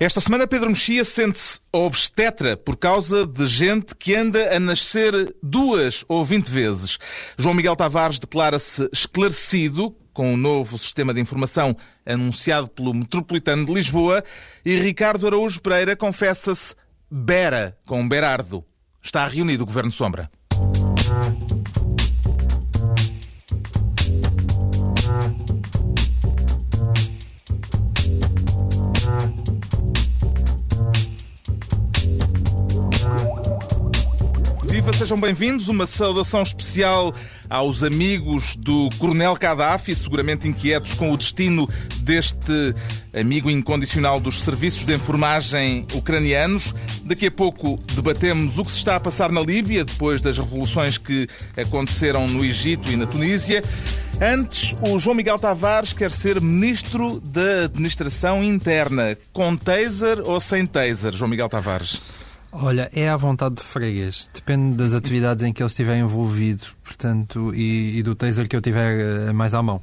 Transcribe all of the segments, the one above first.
Esta semana Pedro Mexia sente-se obstetra por causa de gente que anda a nascer duas ou vinte vezes. João Miguel Tavares declara-se esclarecido com o novo sistema de informação anunciado pelo Metropolitano de Lisboa e Ricardo Araújo Pereira confessa-se bera com Berardo. Está reunido o Governo Sombra. Viva, sejam bem-vindos. Uma saudação especial aos amigos do Coronel Gaddafi, seguramente inquietos com o destino deste amigo incondicional dos serviços de enfermagem ucranianos. Daqui a pouco debatemos o que se está a passar na Líbia depois das revoluções que aconteceram no Egito e na Tunísia. Antes, o João Miguel Tavares quer ser ministro da Administração Interna, com taser ou sem taser, João Miguel Tavares? Olha, é à vontade de freguês. Depende das atividades em que ele estiver envolvido, portanto, e, e do taser que eu tiver uh, mais à mão.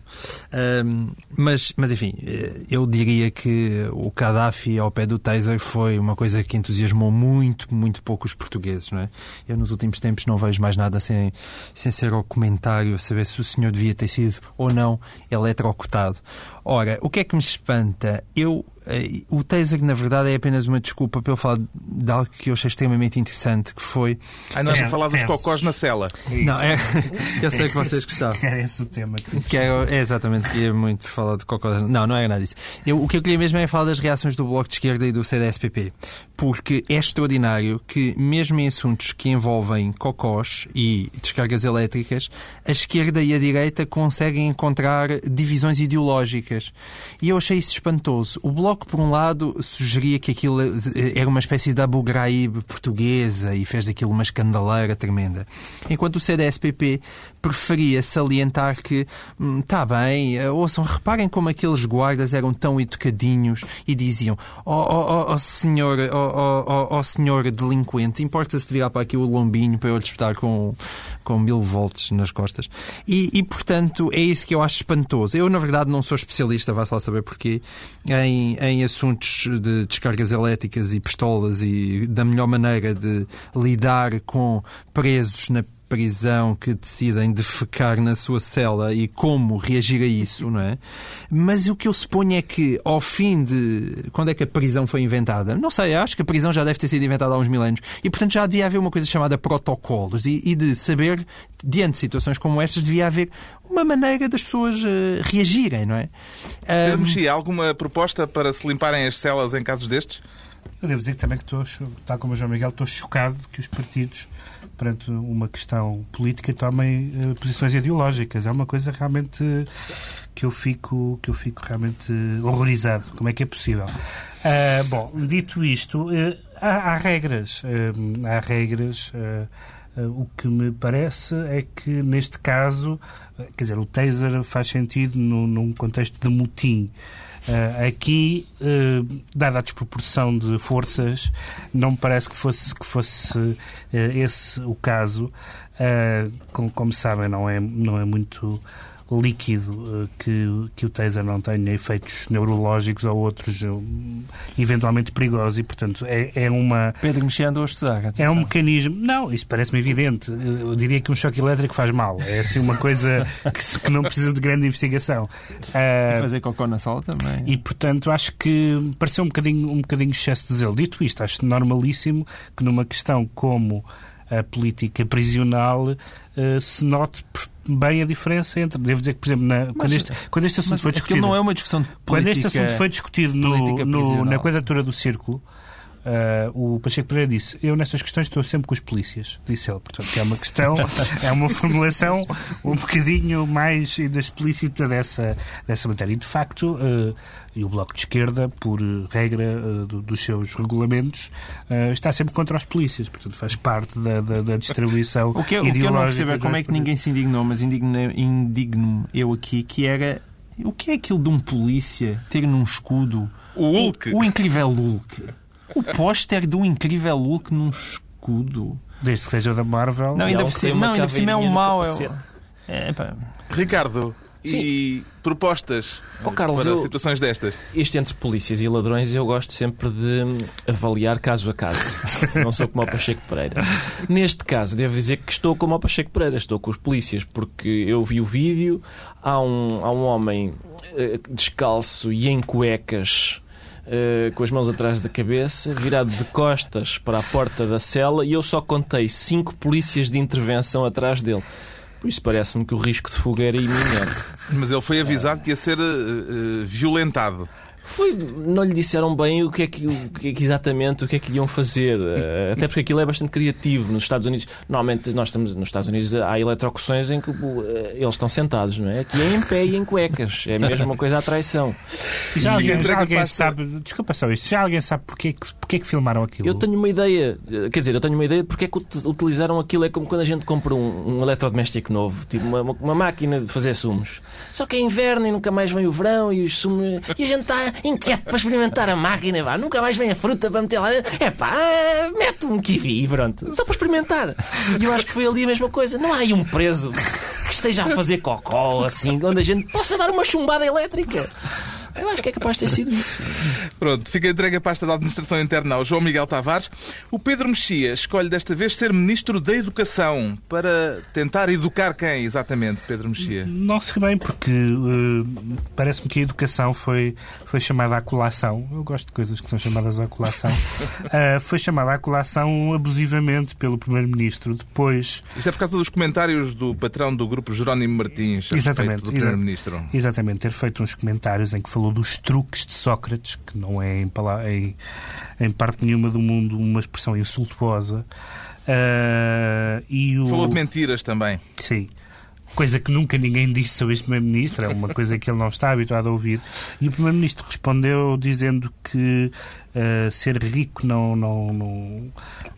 Uh, mas, mas, enfim, eh, eu diria que o Gaddafi ao pé do taser foi uma coisa que entusiasmou muito, muito pouco os portugueses, não é? Eu nos últimos tempos não vejo mais nada sem, sem ser ao comentário, a saber se o senhor devia ter sido ou não eletrocutado. Ora, o que é que me espanta? Eu eh, o taser, na verdade, é apenas uma desculpa para eu falar de algo que eu achei extremamente interessante, que foi... Ah, nós é, a falar dos é. cocós na cela. Não, é... eu sei que vocês gostavam. Era esse o tema. Que é, é exatamente, queria muito falar de cocós. Não, não era nada disso. Eu, o que eu queria mesmo é falar das reações do Bloco de Esquerda e do CDSPP. Porque é extraordinário que, mesmo em assuntos que envolvem cocós e descargas elétricas, a esquerda e a direita conseguem encontrar divisões ideológicas. E eu achei isso espantoso. O Bloco Bloco, por um lado, sugeria que aquilo era uma espécie de Abu Ghraib portuguesa e fez daquilo uma escandaleira tremenda. Enquanto o CDSPP preferia salientar que, está hum, bem, eh, ouçam, reparem como aqueles guardas eram tão educadinhos e diziam, ó oh, oh, oh, senhor, oh, oh, senhor delinquente, importa-se de virar para aqui o lombinho para eu lhe espetar com, com mil volts nas costas. E, e, portanto, é isso que eu acho espantoso. Eu, na verdade, não sou especialista, vá-se lá saber porquê, em, em assuntos de descargas elétricas e pistolas e da melhor maneira de lidar com presos na prisão que decidem defecar na sua cela e como reagir a isso, não é? Mas o que eu suponho é que, ao fim de. Quando é que a prisão foi inventada? Não sei, acho que a prisão já deve ter sido inventada há uns mil anos. E, portanto, já devia haver uma coisa chamada protocolos e, e de saber, diante de situações como estas, devia haver uma maneira das pessoas uh, reagirem, não é? Pedro um... Mexia, alguma proposta para se limparem as celas em casos destes? Eu devo dizer também que estou, tal como o João Miguel, estou chocado que os partidos perante uma questão política tomem uh, posições ideológicas. É uma coisa realmente que eu fico, que eu fico realmente horrorizado. Como é que é possível? Uh, bom, dito isto, uh, há, há, regras. há regras. O que me parece é que, neste caso, quer dizer, o taser faz sentido no, num contexto de motim. Uh, aqui, uh, dada a desproporção de forças, não me parece que fosse, que fosse uh, esse o caso. como, como sabem, não é, não é muito líquido eh, que, que o taser não tenha efeitos neurológicos ou outros eh, eventualmente perigosos e, portanto, é, é uma... Pedro mexendo a estudar. Atenção. É um mecanismo... Não, isso parece-me evidente. Eu diria que um choque elétrico faz mal. É assim uma coisa que, que não precisa de grande investigação. Uh, fazer cocô na sala também. E, portanto, acho que pareceu um bocadinho, um bocadinho excesso de zelo. Dito isto, acho normalíssimo que numa questão como a política prisional uh, se note bem a diferença entre. Devo dizer que, por exemplo, na, quando, este, quando este assunto foi discutido. não é uma discussão de política, Quando este assunto foi discutido no, no, na quadratura do círculo. Uh, o Pacheco Pereira disse: Eu, nestas questões, estou sempre com os polícias. Disse ele. Portanto, é uma questão, é uma formulação um bocadinho mais ainda explícita dessa, dessa matéria. E, de facto, uh, e o Bloco de Esquerda, por regra uh, do, dos seus regulamentos, está sempre contra os polícias. Portanto, faz parte da, da, da distribuição. O que, o que eu não percebo é como é que ninguém se indignou, mas indigno eu aqui, que era. O que é aquilo de um polícia ter num escudo o Hulk? O, o incrível Hulk. O póster do incrível Hulk num escudo. Desde que seja da Marvel. Não, ainda por cima, não, ainda por cima é um mau. É, é, Ricardo, e propostas oh, Carlos, para eu, situações destas? Isto entre polícias e ladrões eu gosto sempre de avaliar caso a caso. Não sou como o Pacheco Pereira. Neste caso, devo dizer que estou como o Pacheco Pereira, estou com os polícias, porque eu vi o vídeo, há um, há um homem uh, descalço e em cuecas. Uh, com as mãos atrás da cabeça, virado de costas para a porta da cela, e eu só contei cinco polícias de intervenção atrás dele. Por isso parece-me que o risco de fuga era iminente. Mas ele foi avisado que ia ser uh, violentado. Foi, não lhe disseram bem o que, é que, o que, é que exatamente o que é que iam fazer. Eh, até porque aquilo é bastante criativo. Nos Estados Unidos, normalmente nós estamos nos Estados Unidos há eletrocuções em que uh, eles estão sentados, não é? Aqui é em pé e em cuecas. É mesmo uma coisa à traição. Já alguém, já alguém sabe, desculpa só isto, já alguém sabe porque é que, porque é que filmaram aquilo? Eu tenho uma ideia, quer dizer, eu tenho uma ideia porque é que utilizaram aquilo. É como quando a gente compra um, um eletrodoméstico novo, tipo uma, uma, máquina de fazer sumos. Só que é inverno e nunca mais vem o verão e os sumos. E a gente está inquieto para experimentar a máquina, vá. Nunca mais vem a fruta para meter lá dentro. É pá, mete um kiwi, pronto. Só para experimentar. E eu acho que foi ali a mesma coisa. Não há aí um preso que esteja a fazer cocó, assim, onde a gente possa dar uma chumbada elétrica. Eu acho que é capaz de ter sido isso. Pronto, fica entregue a pasta da Administração Interna ao João Miguel Tavares. O Pedro Mexia escolhe desta vez ser Ministro da Educação para tentar educar quem exatamente, Pedro Mexia? Não sei bem, porque uh, parece-me que a educação foi, foi chamada à colação. Eu gosto de coisas que são chamadas à colação. Uh, foi chamada à colação abusivamente pelo Primeiro-Ministro. Depois. Isto é por causa dos comentários do patrão do grupo Jerónimo Martins, exatamente, do Primeiro-Ministro. Exatamente, ter feito uns comentários em que falou falou dos truques de Sócrates, que não é em, em, em parte nenhuma do mundo uma expressão insultuosa. Uh, e o... Falou de mentiras também. Sim coisa que nunca ninguém disse sobre este Primeiro-Ministro, é uma coisa que ele não está habituado a ouvir. E o Primeiro-Ministro respondeu dizendo que uh, ser rico não, não, não,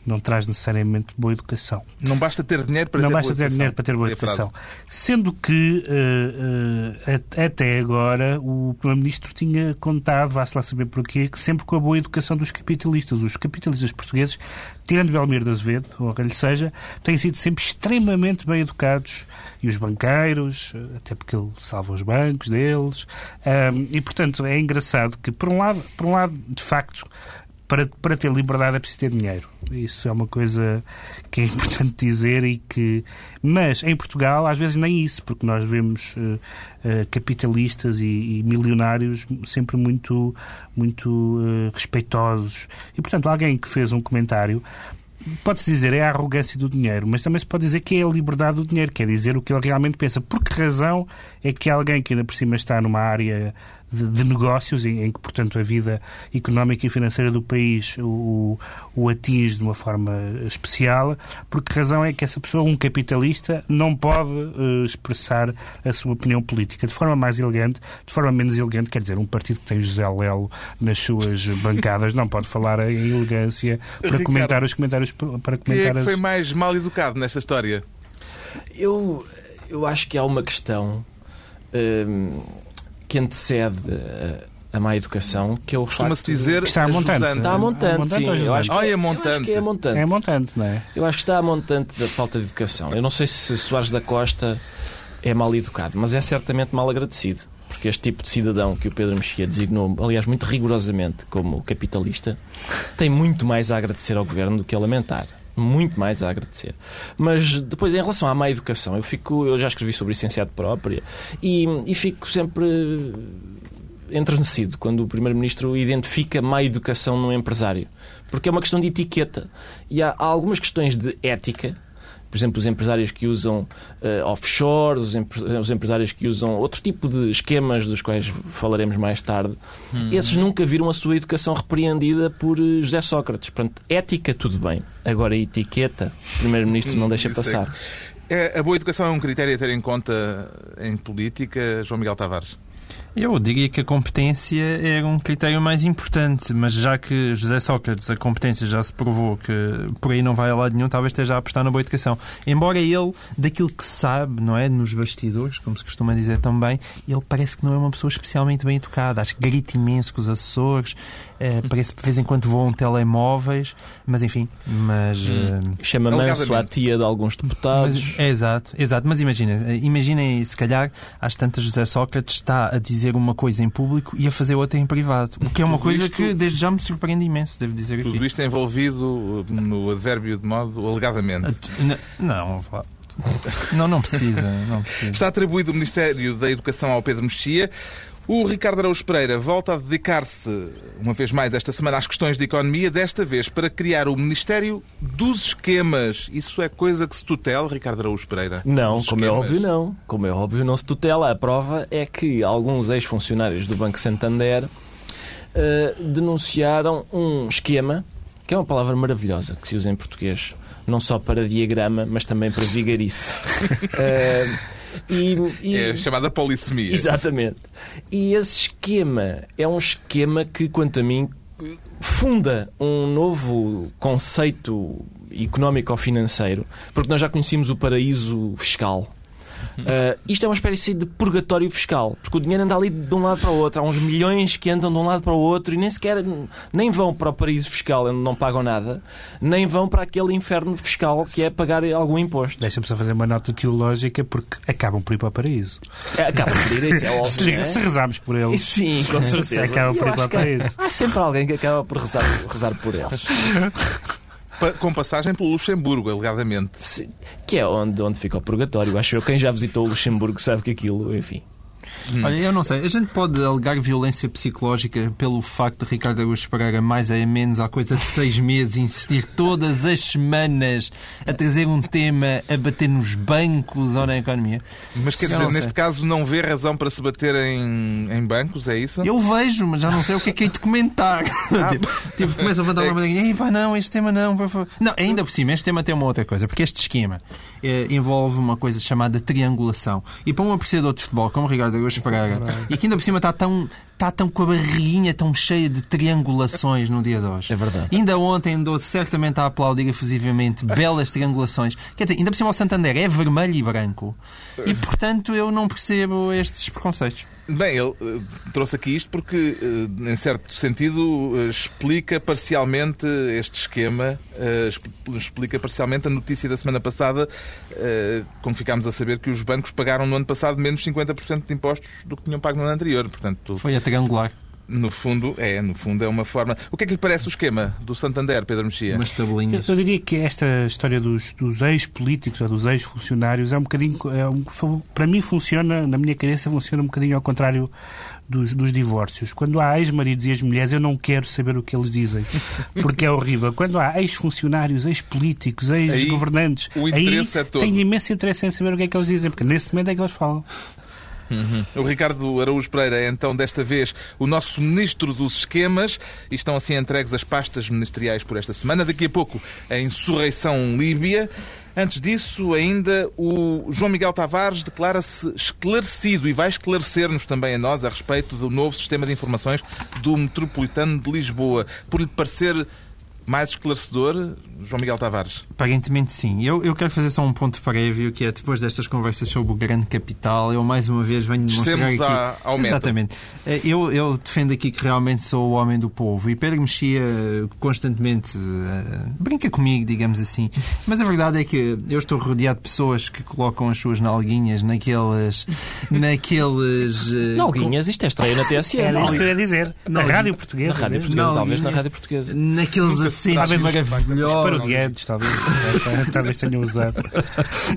não traz necessariamente boa educação. Não basta ter dinheiro para não ter basta boa ter dinheiro para ter boa educação. Sendo que uh, uh, até agora o Primeiro-Ministro tinha contado, vá-se lá saber porquê, que sempre com a boa educação dos capitalistas. Os capitalistas portugueses, tirando Belmiro de Azevedo, ou lhe seja, têm sido sempre extremamente bem educados e os banqueiros, até porque ele salva os bancos deles. Um, e, portanto, é engraçado que, por um lado, por um lado de facto, para, para ter liberdade é preciso ter dinheiro. Isso é uma coisa que é importante dizer e que... Mas, em Portugal, às vezes nem isso, porque nós vemos uh, uh, capitalistas e, e, milionários sempre muito, muito uh, respeitosos. E, portanto, alguém que fez um comentário pode-se dizer é a arrogância do dinheiro, mas também se pode dizer que é a liberdade do dinheiro, quer dizer o que ele realmente pensa. Por que razão é que alguém que ainda por cima está numa área de, de negócios, em, em, que, portanto, a vida económica e financeira do país o, o atinge de uma forma especial, por que razão é que essa pessoa, um capitalista, não pode uh, expressar a sua opinião política de forma mais elegante, de forma menos elegante, quer dizer, um partido que tem José Lelo nas suas bancadas não pode falar em elegância para Ricardo, comentar os comentários para comentar quem é que foi mais mal educado nesta história? Eu, eu acho que há uma questão. Hum, que antecede a, a má educação, que é o Costuma-se dizer que está a montante. Está a montante, montante sim. Eu acho, que, é montante. eu acho que é montante. É montante, não é? Eu acho que está a montante da falta de educação. Eu não sei se Soares da Costa é mal educado, mas é certamente mal agradecido. Porque este tipo de cidadão que o Pedro Mexia designou, aliás, muito rigorosamente como capitalista, tem muito mais a agradecer ao governo do que a lamentar muito mais a agradecer. Mas depois, em relação à má educação, eu fico, eu já escrevi sobre isso em Ciado própria e, e fico sempre enternecido quando o Primeiro-Ministro identifica má educação num empresário. Porque é uma questão de etiqueta. E há, há algumas questões de ética por exemplo, os empresários que usam uh, offshore, os, os, empresários que usam outro tipo de esquemas dos quais falaremos mais tarde, hum. esses nunca viram a sua educação repreendida por eh, José Sócrates. Portanto, ética, tudo bem. Agora, etiqueta, o Primeiro-Ministro não deixa passar. É, a boa educação é um critério a ter em conta em política, João Miguel Tavares? Eu diria que a competência era um critério mais importante, mas já que José Sócrates, a competência já se provou que por aí não vai a lado nenhum, talvez esteja a apostar na boa educação. Embora ele, daquilo que sabe, não é? Nos bastidores, como se costuma dizer também, ele parece que não é uma pessoa especialmente bem educada. Acho que grita imenso com os assessores, eh, parece que de vez em quando voam telemóveis, mas enfim, mas. eh, Chama manso Alegadamente. à tia de alguns deputados. mas, é exato, exato. Mas imagina, imaginem se calhar às tantas José Sócrates está a dizer uma coisa em público e a fazer outra em privado. O que é uma Tudo coisa isto- que desde já me surpreende imenso, devo dizer aqui. Tudo isto é envolvido no advérbio de modo alegadamente. N- Não, vá. não, não precisa, não precisa. Está atribuído o Ministério da Educação ao Pedro Mexia. O Ricardo Araújo Pereira volta a dedicar-se, uma vez mais esta semana, às questões de economia, desta vez para criar o Ministério dos Esquemas. Isso é coisa que se tutela, Ricardo Araújo Pereira? Não, como é esquemas. óbvio, não. Como é óbvio, não se tutela. A prova é que alguns ex-funcionários do Banco Santander eh, denunciaram um esquema, que é uma palavra maravilhosa que se usa em português, não só para diagrama, mas também para vigarice. Eh, e, e- É chamada polissemia. Exatamente. E esse esquema é um esquema que, quanto a mim, funda um novo conceito económico-financeiro, porque nós já conhecíamos o paraíso fiscal. Uh, isto é uma espécie de purgatório fiscal, porque o dinheiro anda ali de um lado para o outro. Há uns milhões que andam de um lado para o outro e nem sequer nem vão para o paraíso fiscal onde não pagam nada, nem vão para aquele inferno fiscal que é pagar algum imposto. Deixa-me só fazer uma nota teológica porque acabam por ir para o paraíso. É, Acaba por ir, isso é Se, óbvio. não é? se rezarmos por eles, Sim, com certeza. acaba E por ir para o paraíso. Há sempre alguém que acaba por rezar, rezar por eles. Com passagem pelo Luxemburgo, alegadamente. Que é onde, onde fica o purgatório. Acho eu. Quem já visitou o Luxemburgo sabe que aquilo, enfim. Olha, eu não sei. A gente pode alegar violência psicológica pelo facto de Ricardo Araújo Pereira, mais ou menos há coisa de seis meses, insistir todas as semanas a trazer um tema a bater nos bancos ou na economia. Mas quer dizer, neste sei. caso não vê razão para se bater em, em bancos, é isso? Eu vejo, mas já não sei o que é que é de comentar. tipo, começa a levantar uma bandeirinha. Ei, pá, não, este tema não. Não, ainda por cima, este tema tem uma outra coisa, porque este esquema eh, envolve uma coisa chamada triangulação. E para um apreciador de futebol como o Ricardo Araújo Pereira, e que ainda por cima está tão, está tão com a barriguinha tão cheia de triangulações no dia de hoje. É verdade. Ainda ontem andou certamente a aplaudir efusivamente belas triangulações. Quer dizer, ainda por cima o Santander é vermelho e branco. E, portanto, eu não percebo estes preconceitos. Bem, ele eh, trouxe aqui isto porque, eh, em certo sentido, eh, explica parcialmente este esquema, exp- explica parcialmente a notícia da semana passada, quando ficámos a saber que os bancos pagaram no ano passado menos 50% de impostos do que tinham pago no ano anterior. Portanto, Foi a triangular. no fundo, é, no fundo é uma forma. O que é que lhe parece o esquema do Santander, Pedro Mexia? Umas Eu, tabelinhas. eu diria que esta história dos, dos ex-políticos ou dos ex-funcionários é um bocadinho. É um, para mim, funciona, na minha cabeça, funciona um bocadinho ao contrário dos, dos divórcios. Quando há ex-maridos e ex-mulheres, eu não quero saber o que eles dizem, porque é horrível. Quando há ex-funcionários, ex-políticos, ex-governantes, o aí interesse é todo. tenho imenso interesse em saber o que é que eles dizem, porque nesse momento é que eles falam. O Ricardo Araújo Pereira é então, desta vez, o nosso ministro dos esquemas e estão assim entregues as pastas ministeriais por esta semana. Daqui a pouco, a insurreição líbia. Antes disso, ainda, o João Miguel Tavares declara-se esclarecido e vai esclarecer-nos também a nós a respeito do novo sistema de informações do Metropolitano de Lisboa. Por lhe parecer mais esclarecedor, João Miguel Tavares? Aparentemente sim. Eu, eu quero fazer só um ponto prévio, que é depois destas conversas sobre o grande capital, eu mais uma vez venho demonstrar Descemos aqui... ao. Exatamente. Eh, Eu, eu defendo aqui que realmente sou o homem do povo e Pedro Mexia eh, constantemente eh, brinca comigo, digamos assim. Mas a verdade é que eu estou rodeado de pessoas que colocam as suas nalguinhas naqueles... naqueles... eh, Nalguinhas, isto é estreia na TSE. Era isso que eu ia dizer. Na rádio Na portuguesa. rádio mesmo. portuguesa, talvez na rádio portuguesa. Naqueles assentos Talvez os maravilhosos. talvez. talvez tenham usado.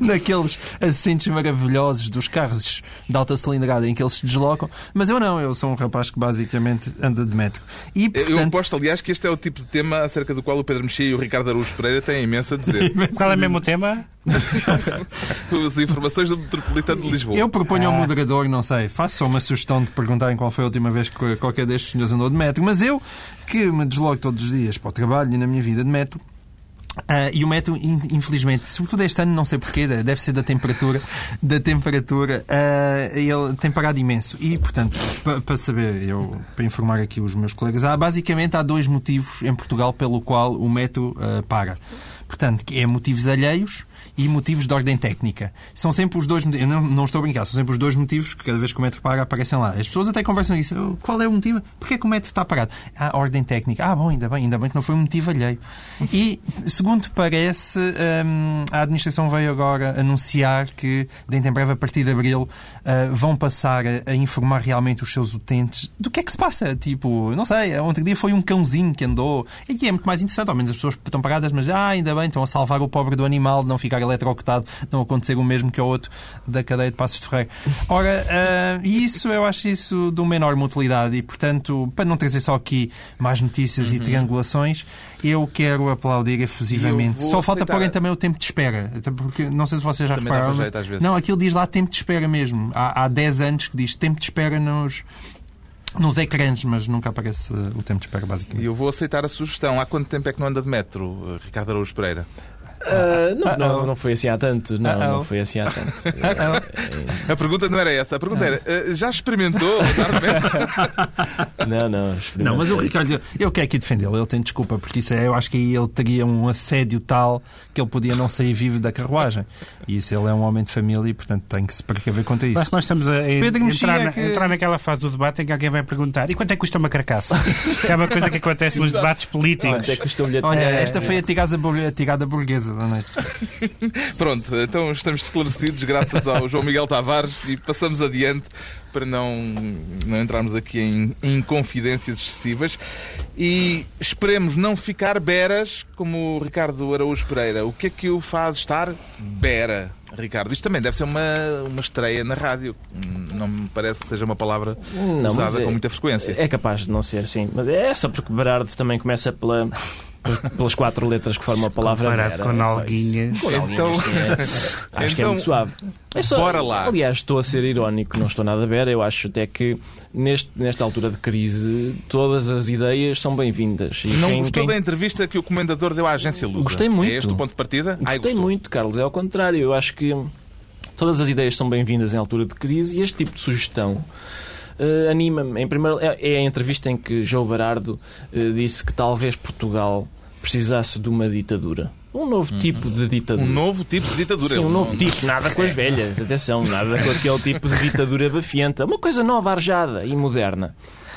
naqueles assentos maravilhosos dos carros de alta cilindrada em que eles se deslocam. Mas eu não, eu sou um rapaz que basicamente anda de metro. E, Eu portanto, aposto, aliás, que este é o tipo de tema acerca do qual o Pedro Mexia e o Ricardo Araújo Pereira têm imenso a dizer. Qual é mesmo o tema? As informações do Metropolitano de Lisboa. eu proponho ao Ah. moderador, não sei, faço só uma sugestão de perguntarem qual foi a última vez que qualquer destes senhores andou de metro. Mas eu, que me desloco todos os dias para o trabalho e na minha vida de metro, Uh, e o metro, infelizmente, sobretudo este ano, não sei porquê, deve ser da temperatura, da temperatura, uh, ele tem parado imenso. E, portanto, para pa saber, eu, para informar aqui os meus colegas, há, basicamente há dois motivos em Portugal pelo qual o metro uh, para. Portanto, é motivos alheios e motivos de ordem técnica. São sempre os dois eu não, não estou a brincar, são sempre os dois motivos que cada vez que o metro para aparecem lá. As pessoas até conversam isso. Qual é o motivo? Porquê é que o metro está parado? Ah, ordem técnica. Ah, bom, ainda bem, ainda bem que não foi um motivo alheio. E, segundo parece, hum, a administração veio agora anunciar que, dentro em breve, a partir de abril, uh, vão passar a, informar realmente os seus utentes do que é que se passa. Tipo, não sei, ontem dia foi um cãozinho que andou. E é muito mais interessante, ao menos as pessoas estão paradas, mas ah, ainda bem, estão a salvar o pobre do animal de não ficar eletrocutado, não acontecer o mesmo que o outro da cadeia de Passos de Ferreira. Ora, uh, isso, eu acho isso de uma enorme utilidade e, portanto, para não trazer só aqui mais notícias uhum. e triangulações, eu quero aplaudir efusivamente. Só falta aceitar... porem também o tempo de espera, porque não sei se vocês já também repararam. Mas... Não, aquilo diz lá tempo de espera mesmo. Há, há 10 anos que diz tempo de espera nos, nos ecrãs, mas nunca aparece o tempo de espera, basicamente. E eu vou aceitar a sugestão. Há quanto tempo é que não anda de metro, Ricardo Araújo Pereira? Uh, não, não, não, foi assim há tanto. Não, não foi assim há tanto. a pergunta não era essa. A pergunta era: uh, já experimentou Não, não. Não, mas o Ricardo, eu quero aqui defendê-lo. Ele tem desculpa, porque isso é, eu acho que aí ele teria um assédio tal que ele podia não sair vivo da carruagem. E isso ele é um homem de família e, portanto, tem que se precaver contra isso. Que nós estamos a, entrar, na, que... entrar naquela fase do debate em que alguém vai perguntar: e quanto é que custa uma carcaça? que é uma coisa que acontece nos debates políticos. É Olha, esta foi a tigada burguesa da noite. Pronto, então estamos esclarecidos graças ao João Miguel Tavares e passamos adiante para não, não entrarmos aqui em, em confidências excessivas e esperemos não ficar beras como o Ricardo Araújo Pereira. O que é que o faz estar bera? Ricardo, isto também deve ser uma, uma estreia na rádio. Não me parece que seja uma palavra não, usada é, com muita frequência. É capaz de não ser, sim. Mas é só porque Berardo também começa pela pelas quatro letras que formam a palavra Comparado com Nalguinhas. Então, é, acho então, que é muito então, suave. É só, bora lá. Aliás, estou a ser irónico, não estou nada a ver. Eu acho até que neste, nesta altura de crise todas as ideias são bem-vindas. Não quem, gostou quem... da entrevista que o comendador deu à agência Lusa? Gostei muito. É este o ponto de partida? Gostei Ai, muito, Carlos. É ao contrário. Eu acho que todas as ideias são bem-vindas em altura de crise e este tipo de sugestão uh, anima-me. Em primeiro, é, é, a entrevista em que João Barardo uh, disse que talvez Portugal precisasse de uma ditadura. Um novo uhum. tipo de ditadura. Um novo tipo de ditadura. Sim, um novo tipo. Nada com as velhas. Atenção, nada com aquele tipo de ditadura bafienta. Uma coisa nova, arjada e moderna.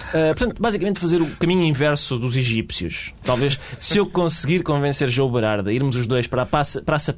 Uh, portanto, basicamente fazer o caminho inverso dos egípcios. Talvez, se eu conseguir convencer João Bararda, irmos os dois para a Praça, praça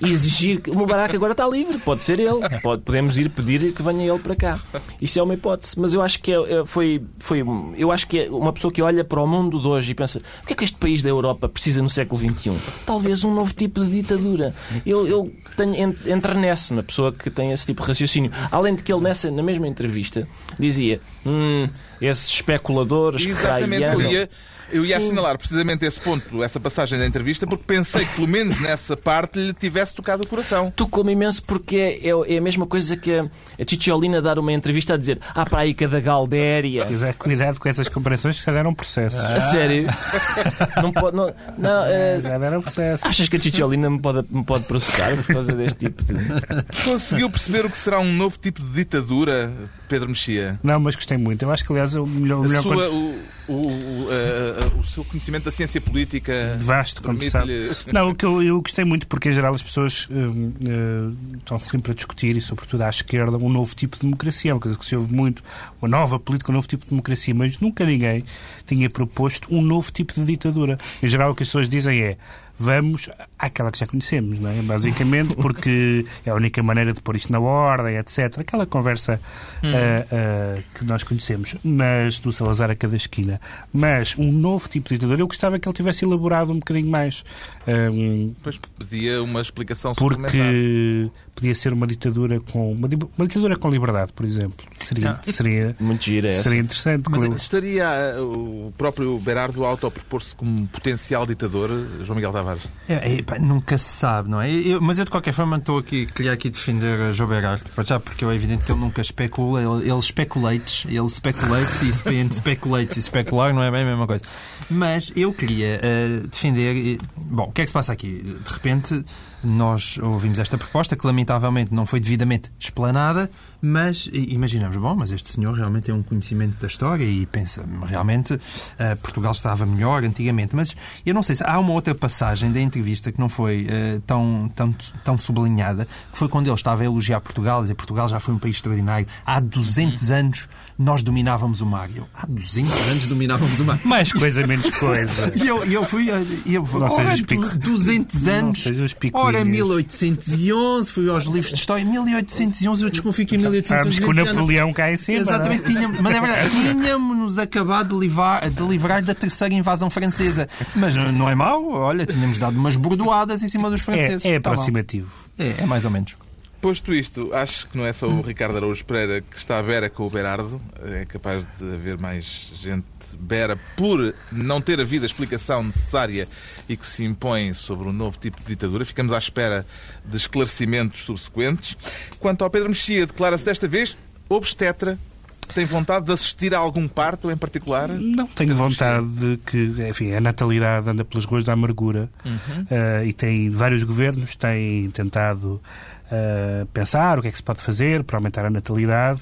e exigir que o Mubarak agora está livre, pode ser ele, pode, podemos ir pedir que venha ele para cá. Isso é uma hipótese, mas eu acho que é, é foi, foi, eu acho que é uma pessoa que olha para o mundo de hoje e pensa: o que é que este país da Europa precisa no século XXI? Talvez um novo tipo de ditadura. Eu, eu tenho, enternece uma pessoa que tem esse tipo de raciocínio. Além de que ele, nessa, na mesma entrevista, dizia: hum, esses especuladores Exatamente, que eu ia, ia assinalar precisamente esse ponto, essa passagem da entrevista, porque pensei que pelo menos nessa parte lhe tivesse tocado o coração. Tocou-me imenso porque é, é, é, a mesma coisa que a, a Titiolina dar uma entrevista a dizer ah, para aí cada Galdéria. Cuidado com essas comparações que já deram processo. Ah. A sério? não pode. Não, não, uh, já deram processo. Achas que a Titiolina me pode, me pode processar por causa deste tipo de. Conseguiu perceber o que será um novo tipo de ditadura, Pedro Mexia? Não, mas gostei muito. Eu acho que, aliás, o melhor. O melhor sua, quando... o, o, o, uh, o, seu conhecimento da ciência política. Vasto, como sabe. Não, o que eu, eu, gostei muito, porque em geral as pessoas uh, uh, estão sempre a discutir, e sobretudo à esquerda, um novo tipo de democracia. É uma coisa que se ouve muito, uma nova política, um novo tipo de democracia, mas nunca ninguém tinha proposto um novo tipo de ditadura. Em geral, o que as pessoas dizem é vamos àquela que já conhecemos, não é? basicamente, porque é a única maneira de pôr isto na ordem, etc. Aquela conversa hum. uh, uh, que nós conhecemos, mas do Salazar a cada esquina. Mas um novo tipo de ditadura, eu gostava que ele tivesse elaborado um bocadinho mais. Um, pois pedia uma explicação Porque podia ser uma ditadura com uma, uma ditadura com liberdade, por exemplo. Seria, seria, Muito gira essa. seria interessante. Mas estaria eh, o próprio Berardo a autopropor-se como potencial ditador, João Miguel Tavares? É, é, pá, nunca se sabe, não é? Eu- mas eu, de qualquer forma, estou aqui, queria aqui defender a João Berardo, já porque é evidente que ele nunca especula, ele, ele speculates, ele speculates e spe- speculates e especular não é bem a mesma coisa. Mas eu queria eh, defender. eh, Bom, o que é que se passa aqui? De repente, nós ouvimos esta proposta que, lamentavelmente, não foi devidamente explanada, mas imaginamos, bom, mas este senhor realmente tem um conhecimento da história e pensa, realmente, eh, Portugal estava melhor antigamente. Mas eu não sei se há uma outra passagem da entrevista que não foi eh, tão, tão, tão sublinhada, que foi quando ele estava a elogiar Portugal, a dizer Portugal já foi um país extraordinário. Há 200 anos nós dominávamos o mar. Eu, há 200 anos dominávamos o mar. Mais coisa, menos coisa. E eu, eu fui. e Eu, Não ora, sejas pico- du- 200 Não anos. Ora, 1811, fui aos livros de história. 1811, eu desconfio que em 1811. Estamos com Napoleão cá em cima. Exatamente, tínhamos, mas é verdade, tínhamos acabado de livrar, de livrar da terceira invasão francesa. Mas não é mau, olha, tínhamos dado umas bordoadas em cima dos franceses. É, é aproximativo. É, é mais ou menos. Posto isto, acho que não é só o Ricardo Araújo Pereira que está à beira com o Berardo. É capaz de haver mais gente bera por não ter havido a explicação necessária e que se impõe sobre um novo tipo de ditadura. Ficamos à espera de esclarecimentos subsequentes. Quanto ao Pedro Mexia, declara-se desta vez obstetra. Tem vontade de assistir a algum parto em particular? Não, tenho vontade de que, enfim, a natalidade anda pelas ruas da amargura eh, e tem vários governos têm tentado eh, pensar o que é que se pode fazer para aumentar a natalidade.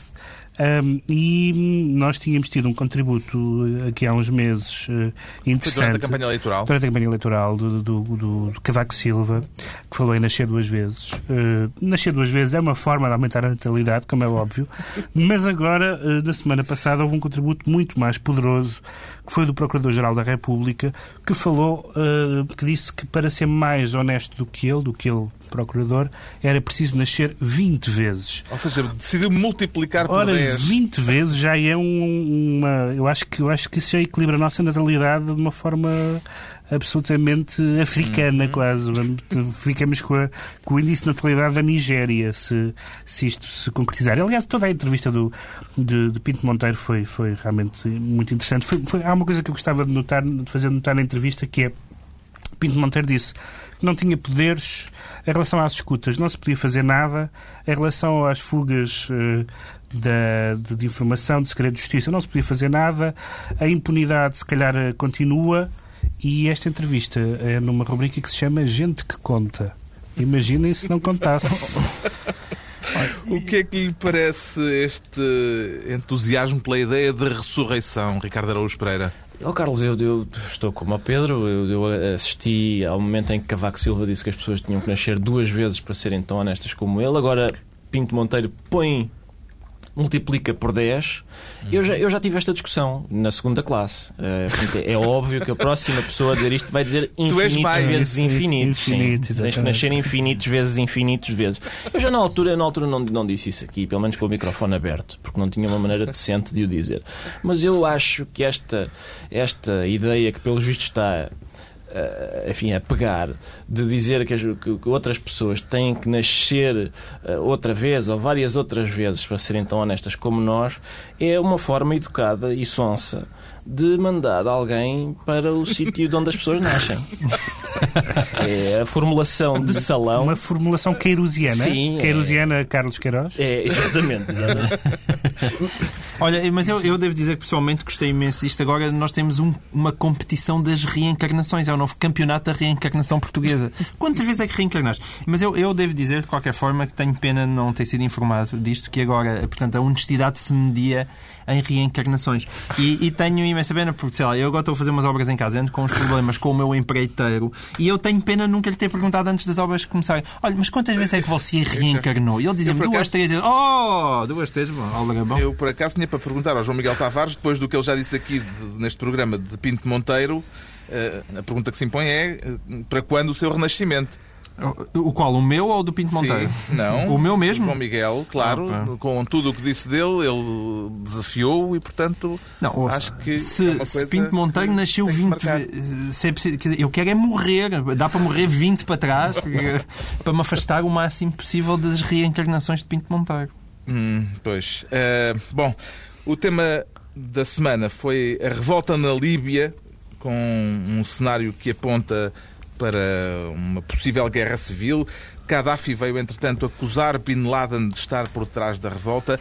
Um, e nós tínhamos tido um contributo eh, aqui há uns meses eh, Foi interessante. durante a campanha eleitoral. Durante a campanha eleitoral do, do, do, do Cavaco Silva, que falou em nascer duas vezes. Eh, nascer duas vezes é uma forma de aumentar a natalidade, como é óbvio, mas agora, eh, na semana passada, houve um contributo muito mais poderoso, que foi do Procurador-Geral da República, que falou, eh, que disse que para ser mais honesto do que ele, do que ele, Procurador, era preciso nascer 20 vezes. Ou seja, decidiu multiplicar por Ora, 10. 20 vezes já é um- uma. Eu acho, que, eu acho que isso já equilibra a nossa natalidade de uma forma absolutamente africana, quase. Ficamos com, a- com o índice de natalidade da Nigéria, se, se isto se concretizar. Aliás, toda a entrevista do, de, de Pinto Monteiro foi, foi realmente muito interessante. Foi- foi- há uma coisa que eu gostava de, notar, de fazer notar na entrevista que é. Pinto Monteiro disse que não tinha poderes em relação às escutas, não se podia fazer nada em relação às fugas eh, da- de, de informação, de segredo de justiça, não se podia fazer nada, a impunidade se calhar eh, continua e esta entrevista é numa rubrica que se chama Gente que Conta. Imaginem se não contasse. O que é que lhe parece este entusiasmo pela ideia de ressurreição, Ricardo Araújo Pereira? Ó Carlos, eu, eu estou como o Pedro, eu, eu assisti ao momento em que Cavaco Silva disse que as pessoas tinham que nascer duas vezes para serem tão honestas como ele. Agora Pinto Monteiro põe, multiplica por 10. Eu, já, eu já tive esta discussão na segunda classe. Portanto, é óbvio que a próxima pessoa a dizer isto vai dizer infinitos vezes infinitos. sim. Infinito, Tens que nascer infinitos vezes infinitos vezes. Eu já na altura, na altura não, não disse isso aqui, pelo menos com o microfone aberto, porque não tinha uma maneira decente de o dizer. Mas eu acho que esta, esta ideia que pelos vistos está eh, enfim, a pegar de dizer que, as- que- outras pessoas têm que nascer eh, outra vez ou várias outras vezes para serem tão honestas como nós é uma forma educada e sonsa de mandar alguém para o sítio de onde as pessoas nascem. É a formulação de salão. Uma formulação queirusiana. Sim, é. Queirusiana Carlos Queiroz. É, exatamente. exatamente. Olha, mas eu, eu devo dizer que pessoalmente gostei imenso. Isto agora nós temos um- uma competição das reencarnações. É o novo campeonato da reencarnação portuguesa. Quantas vezes é que reencarnaste? Mas eu, eu devo dizer, de qualquer forma, que tenho pena de não ter sido informado disto, que agora, portanto, a honestidade se media em reencarnações. E, e tenho imensa pena, porque, sei lá, eu agora estou a fazer umas obras em casa, ando com uns problemas com o meu empreiteiro, e eu tenho pena nunca lhe ter perguntado antes das obras começarem. Olha, mas quantas vezes é que você reencarnou? E ele dizia-me duas, acaso- três. Oh, duas, três, bom, aldrabão. Eu, por acaso, tinha para perguntar ao João Miguel Tavares, depois do que ele já disse aqui de- neste programa de Pinto Monteiro, eh, a pergunta que se impõe é eh, para quando o seu renascimento? O qual? O meu ou o do Pinto Monteiro? Sim, não. O meu mesmo? João Miguel, claro, Opa. com tudo o que disse dele, ele desafiou e, portanto, Não, ouça, acho que se, é se Pinto Monteiro que nasceu tem que 20 marcar. ve- se é preciso, dizer, eu quero é morrer, dá para morrer 20 para trás para me afastar o máximo possível das reencarnações de Pinto Monteiro. Hum, pois. Eh, bom, o tema da semana foi a revolta na Líbia, com um cenário que aponta para uma possível guerra civil. Gaddafi veio, entretanto, acusar Bin Laden de estar por trás da revolta.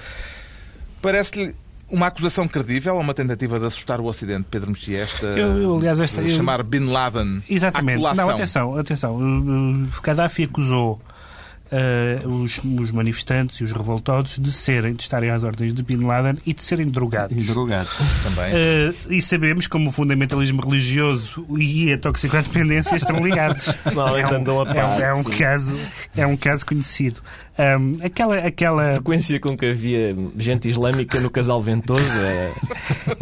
Parece-lhe uma acusação credível ou uma tentativa de assustar o Ocidente, Pedro Mexia? Esta, Eu- eu, aliás, esta- de eu- chamar Bin Laden Exatamente. Não, atenção, atenção. Uh, uh, Gaddafi acusou uh, os, os manifestantes e os revoltosos de serem, de estarem às ordens de Bin Laden e de serem drogados. E drogado. Também. Uh, e sabemos como o fundamentalismo religioso e a toxicodependência estão ligados. Normalmente é, um, a é, par, é um sim. caso, é um caso conhecido. Um, aquela, aquela, frequência com que havia gente islâmica no casal ventoso é...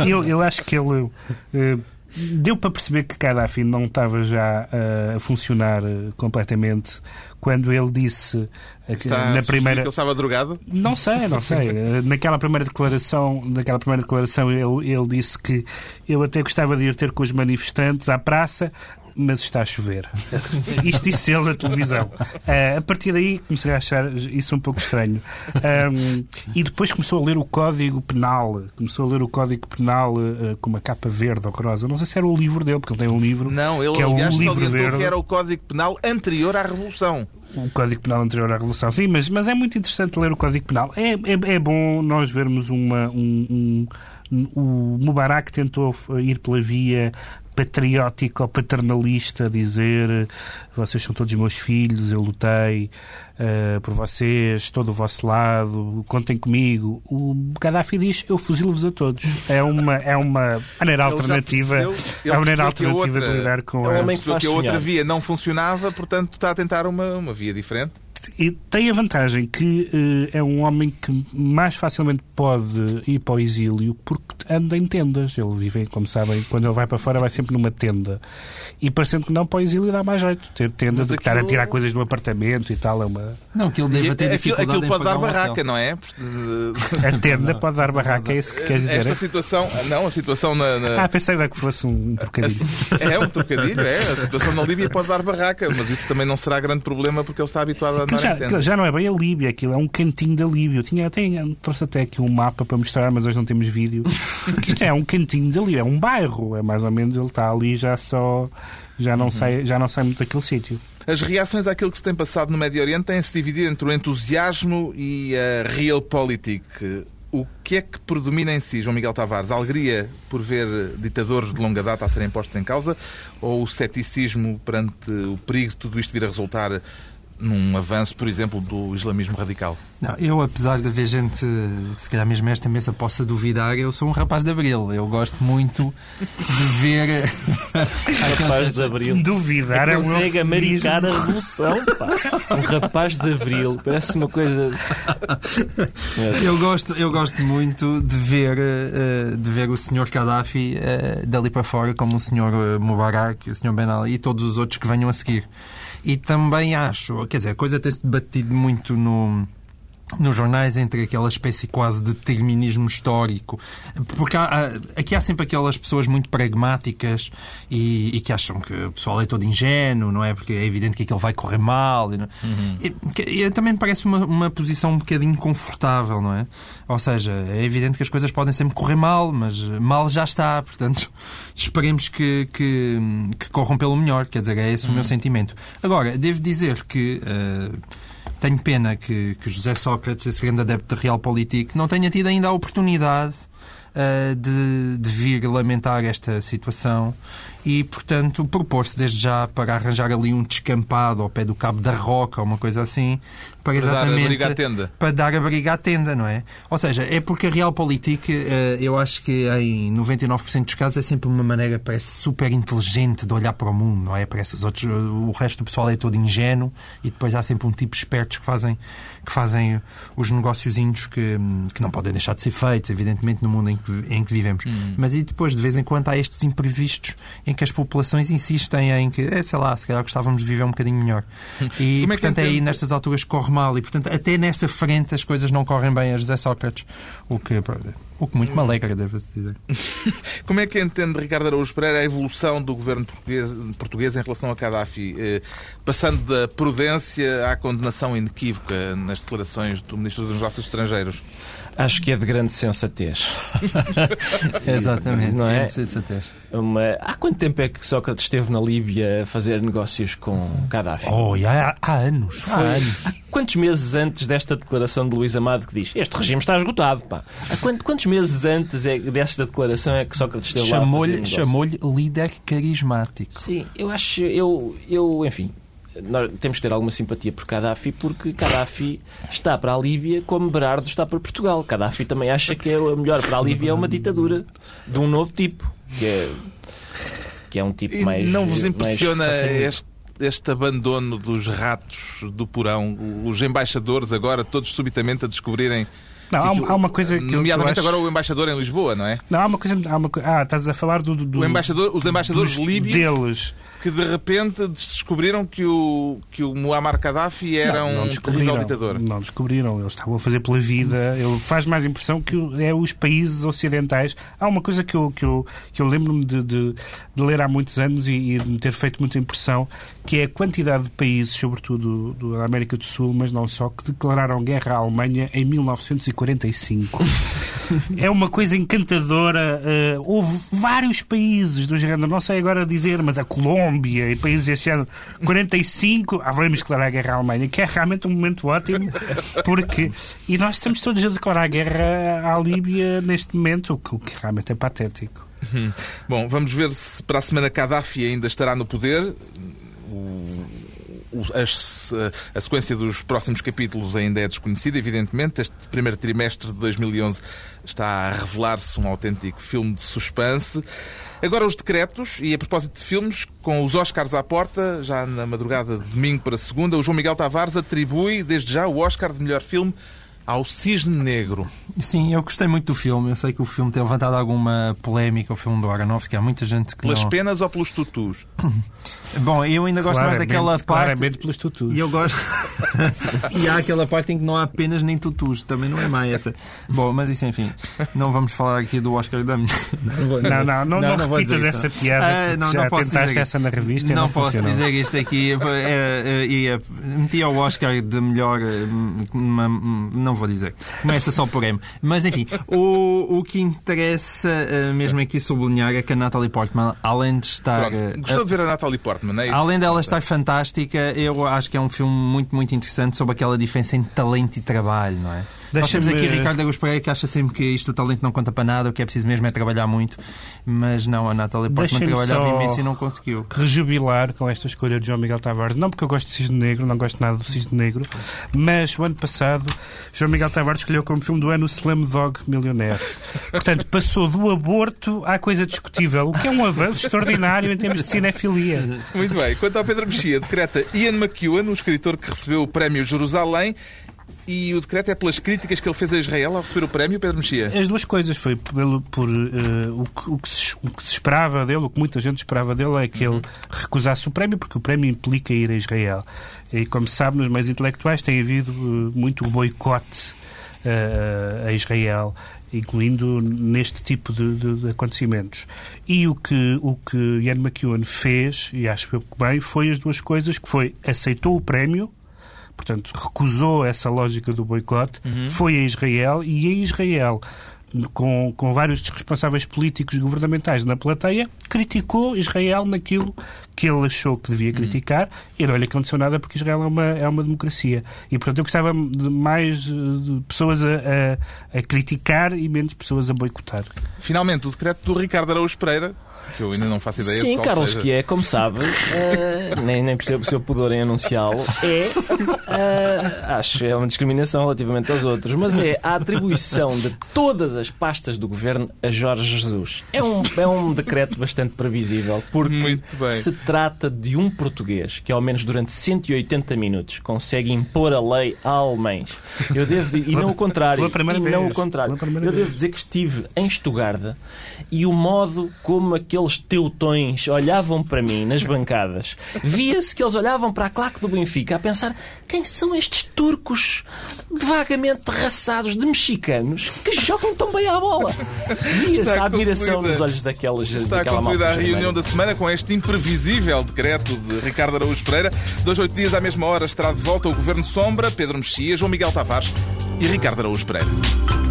eu, eu acho que ele eh, deu para perceber que Gaddafi não estava já eh, a funcionar eh, completamente quando ele disse eh, que Está na primeira que ele estava drogado? não sei, não sei. Naquela primeira declaração, naquela primeira declaração ele, ele disse que eu até gostava de ir ter com os manifestantes à praça, mas está a chover. Isto disse ele na televisão. Eh, a partir daí comecei a achar isso um pouco estranho. Ahm, e depois começou a ler o Código Penal. Começou a ler o Código Penal eh, com uma capa verde horrorosa. Não sei se era o livro dele, porque ele tem um livro. Não, ele que é o aliás livro verde que era o Código Penal anterior à Revolução. o Código Penal anterior à Revolução. Sim, mas, mas é muito interessante ler o Código Penal. É, é, é bom nós vermos uma. Um, um- o Mubarak tentou f- ir pela via patriótica ou paternalista, dizer vocês são todos meus filhos, eu lutei eh, por vocês, estou do vosso lado, contem comigo. O Gaddafi diz eu fuzilo-vos a todos. É uma, é uma maneira Ele alternativa, percebeu- é uma maneira alternativa de outra- lidar com é um a- homem que a outra via não funcionava, portanto está a tentar uma, uma via diferente. E tem a vantagem que eh, é um homem que mais facilmente pode ir para o exílio porque anda em tendas. Ele vive, como sabem, quando ele vai para fora vai sempre numa tenda. E parecendo que não, para o exílio dá mais jeito. Ter tenda Mas do que estar a aquilo- tirar coisas do apartamento e tal. É uma... Não, que ele deve E ter aquilo, dificuldade aquilo pode dar um barraca, hotel. não é? A tenda pode dar barraca, é isso que quer dizer. Esta é? situação, não, a situação na, na- Ah, pensei que fosse um trocadilho. é um trocadilho, é. A situação na Líbia pode dar barraca, mas isso também não será grande problema porque ele está habituado a Aquilo já, aquilo já não é bem a Líbia, aquilo é um cantinho da Líbia. Eu tinha, tenho, trouxe até aqui um mapa para mostrar, mas hoje não temos vídeo. Que Isto é um cantinho da Líbia, é um bairro, é mais ou menos, ele está ali já só. Já Uhum. não, sai, já não sai muito daquele sítio. As reações àquilo que se tem passado no Médio Oriente têm-se dividido entre o entusiasmo e a realpolitik. O que é que predomina em si, João Miguel Tavares? A alegria por ver ditadores de longa data a serem postos em causa ou o ceticismo perante o perigo de tudo isto vir a resultar num avanço, por exemplo, do islamismo radical? Não, eu, apesar de haver gente, que se calhar mesmo esta mesa possa duvidar, eu sou um rapaz de abril. Eu gosto muito de ver. Rapaz de Abril. Duvidar é um Consegue americar a revolução, pá. Um rapaz de Abril. Parece uma coisa... Eu gosto, eu gosto muito de ver, eh, de ver o Sr. Gaddafi eh, dali para fora, como o Sr. eh, Mubarak, o Sr. Ben Ali e todos os outros que venham a seguir. E também acho, quer dizer, a coisa tem-se debatido muito no, nos jornais entre aquela espécie quase de determinismo histórico. Porque há- há- aqui há sempre aquelas pessoas muito pragmáticas e, e que acham que o pessoal é todo ingênuo, não é? Porque é evidente que aquilo vai correr mal. E, não- e- e também me parece uma, uma posição um bocadinho confortável, não é? Ou seja, é evidente que as coisas podem sempre correr mal, mas mal já está. Portanto, esperemos que, que, que corram pelo melhor. Quer dizer, é esse o meu sentimento. Agora, devo dizer que. eh, tenho pena que, que José Sócrates, esse grande adepto de Realpolitik, não tenha tido ainda a oportunidade ah, de, de vir lamentar esta situação e, portanto, propor-se desde já para arranjar ali um descampado ao pé do Cabo da Roca, uma coisa assim, para, Para dar exatamente à tenda. para dar abrigo à tenda, não é? Ou seja, é porque a Realpolitik, eh, eu acho que em 99% dos casos é sempre uma maneira, parece, super inteligente de olhar para o mundo, não é? Parece os outros, o resto do pessoal é todo ingênuo e depois há sempre um tipo de espertos que fazem, que fazem os negóciozinhos que, que não podem deixar de ser feitos, evidentemente, no mundo em que, em que vivemos. Mas e depois, de vez em quando, há estes imprevistos em que as populações insistem em que, é, sei lá, se calhar gostávamos de viver um bocadinho melhor. E, é portanto, é aí nestas alturas que corre mal. E, portanto, até nessa frente as coisas não correm bem a José Sócrates. O que, o que muito me alegra, devo-se dizer. Como é que entende Ricardo Araújo Pereira a evolução do governo português, português em relação a Gaddafi, eh, passando da prudência à condenação inequívoca nas declarações do Ministro dos Negócios Estrangeiros? Acho que é de grande sensatez. Exatamente. Não é? Sensatez. Uma... Há quanto tempo é que Sócrates esteve na Líbia a fazer negócios com Gaddafi? Oh, há, há anos. Há anos. Há quantos meses antes desta declaração de Luís Amado que diz este regime está esgotado, pá? Há quant- quantos meses antes é, desta declaração é que Sócrates esteve lá a fazer Chamou-lhe chamou líder carismático. Sim, eu acho, eu, eu enfim, nós temos que ter alguma simpatia por Gaddafi porque Gaddafi está para a Líbia como Berardo está para Portugal. Gaddafi também acha que é o melhor para a Líbia é uma ditadura de um novo tipo, que é, que é um tipo E mais. não vos impressiona este, este abandono dos ratos do porão? Os embaixadores agora, todos subitamente a descobrirem. Não, há, que há uma coisa que que eu Nomeadamente acho- agora o embaixador em Lisboa, não é? Não, há uma coisa. Há uma... Ah, estás a falar do. do, do O embaixador, os embaixadores dos- líbios deles. Que de repente descobriram que o, que o Muammar Gaddafi era Não, não um terrível ditador. Não descobriram. Eles estavam a fazer pela vida. Ele faz mais impressão que é os países ocidentais. Há uma coisa que eu, que eu, que eu lembro-me de, de, de ler há muitos anos e, e de me ter feito muita impressão, que é a quantidade de países, sobretudo do- da América do Sul, mas não só, que declararam guerra à Alemanha em 1945. é uma coisa encantadora. eh, houve vários países do género, não sei agora dizer, mas a Colômbia e países deste género, 45, ah, vamos declarar guerra à Alemanha, que é realmente um momento ótimo, porque. E nós estamos todos a declarar guerra à Líbia neste momento, o que, que realmente é patético. Bom, vamos ver se para a semana Gaddafi ainda estará no poder. As- a sequência dos próximos capítulos ainda é desconhecida, evidentemente. Este primeiro trimestre de 2011 está a revelar-se um autêntico filme de suspense. Agora os decretos, e a propósito de filmes, com os Oscars à porta, já na madrugada de domingo para segunda, o João Miguel Tavares atribui desde já o Oscar de melhor filme ao Cisne Negro. Sim, eu gostei muito do filme. Eu sei que o filme tem levantado alguma polémica, o filme do Aronofsky. Há muita gente que Pelas não... penas ou pelos tutus? Bom, eu ainda gosto mais Claramente- daquela parte... Claramente pelos tutus. E eu gosto. e há aquela parte em que não há penas nem tutus, também não é má essa. Bom, mas isso, enfim, não vamos falar aqui do Oscar da minha. Não, Não, não, não, não, repitas essa piada. Ah, não, já não posso tentaste dizer essa na revista e não, posso funcionou. dizer isto aqui. É, é, ia- metia o Oscar de melhor. eh, uma- não vou dizer. Começa só por M. Mas enfim, o, o que interessa eh, mesmo aqui sublinhar é que a Natalie Portman, além de estar. Pronto. eh, Gostou de ver a Natalie Portman, é? Além dela estar fantástica, eu acho que é um filme muito, muito interessante sobre aquela diferença entre talento e trabalho, não é? Nós temos Deixa-me- aqui Ricardo Agus Pereira que acha sempre que isto o talento não conta para nada, o que é preciso mesmo é trabalhar muito, mas não, a Natalie Portman trabalhava imenso e não conseguiu. rejubilar com esta escolha de João Miguel Tavares. Não porque eu gosto de Cisne Negro, não gosto nada do Cisne Negro, mas o ano passado João Miguel Tavares escolheu como filme do ano o Slamdog Milionaire. Portanto, passou do aborto à coisa discutível, o que é um avanço extraordinário em termos de cinefilia. Muito bem. Quanto ao Pedro Mexia, decreta Ian McEwan, o escritor que recebeu o prémio Jerusalém, e o decreto é pelas críticas que ele fez a Israel ao receber o prémio, Pedro Mexia. As duas coisas foi pelo, por eh, o, que, o que se, o que se esperava dele, o que muita gente esperava dele é que ele recusasse o prémio, porque o prémio implica ir a Israel. E como se sabe, nos meios intelectuais tem havido eh, muito boicote eh, a Israel, incluindo neste tipo de, de- de acontecimentos. E o que, o que Ian McEwan fez, e acho que bem, foi as duas coisas, que foi aceitou o prémio, portanto, recusou essa lógica do boicote, foi a Israel e em Israel, com, com vários responsáveis políticos e governamentais na plateia, criticou Israel naquilo que ele achou que devia criticar e não lhe aconteceu nada porque Israel é uma, é uma democracia. E, portanto, eu gostava de mais eh, de pessoas a, a- a criticar e menos pessoas a boicotar. Finalmente, o decreto do Ricardo Araújo Pereira, que eu ainda não faço ideia de Sim, qual Carlos, seja. que é, como sabe, eh, nem, nem percebo o seu pudor em anunciá-lo, é, eh, acho, é uma discriminação relativamente aos outros, mas é a atribuição de todas as pastas do governo a Jorge Jesus. É um, é um decreto bastante previsível, porque Muito bem. se trata de um português que, ao menos durante 180 minutos, consegue impor a lei a alemães. Eu devo, e não o contrário. E não vez. o contrário. Eu devo dizer que estive em Estugarda e o modo como aqueles teutões olhavam para mim nas bancadas, via-se que eles olhavam para a claque do Benfica a pensar quem são estes turcos vagamente raçados de mexicanos que jogam tão bem à bola. Via-se Está a admiração nos olhos daquelas Está daquela concluída a reunião da semana com este imprevisível decreto de Ricardo Araújo Pereira. Dois, oito dias à mesma hora estará de volta o Governo Sombra, Pedro Mexia, João Miguel Tavares e Ricardo Araújo Pereira.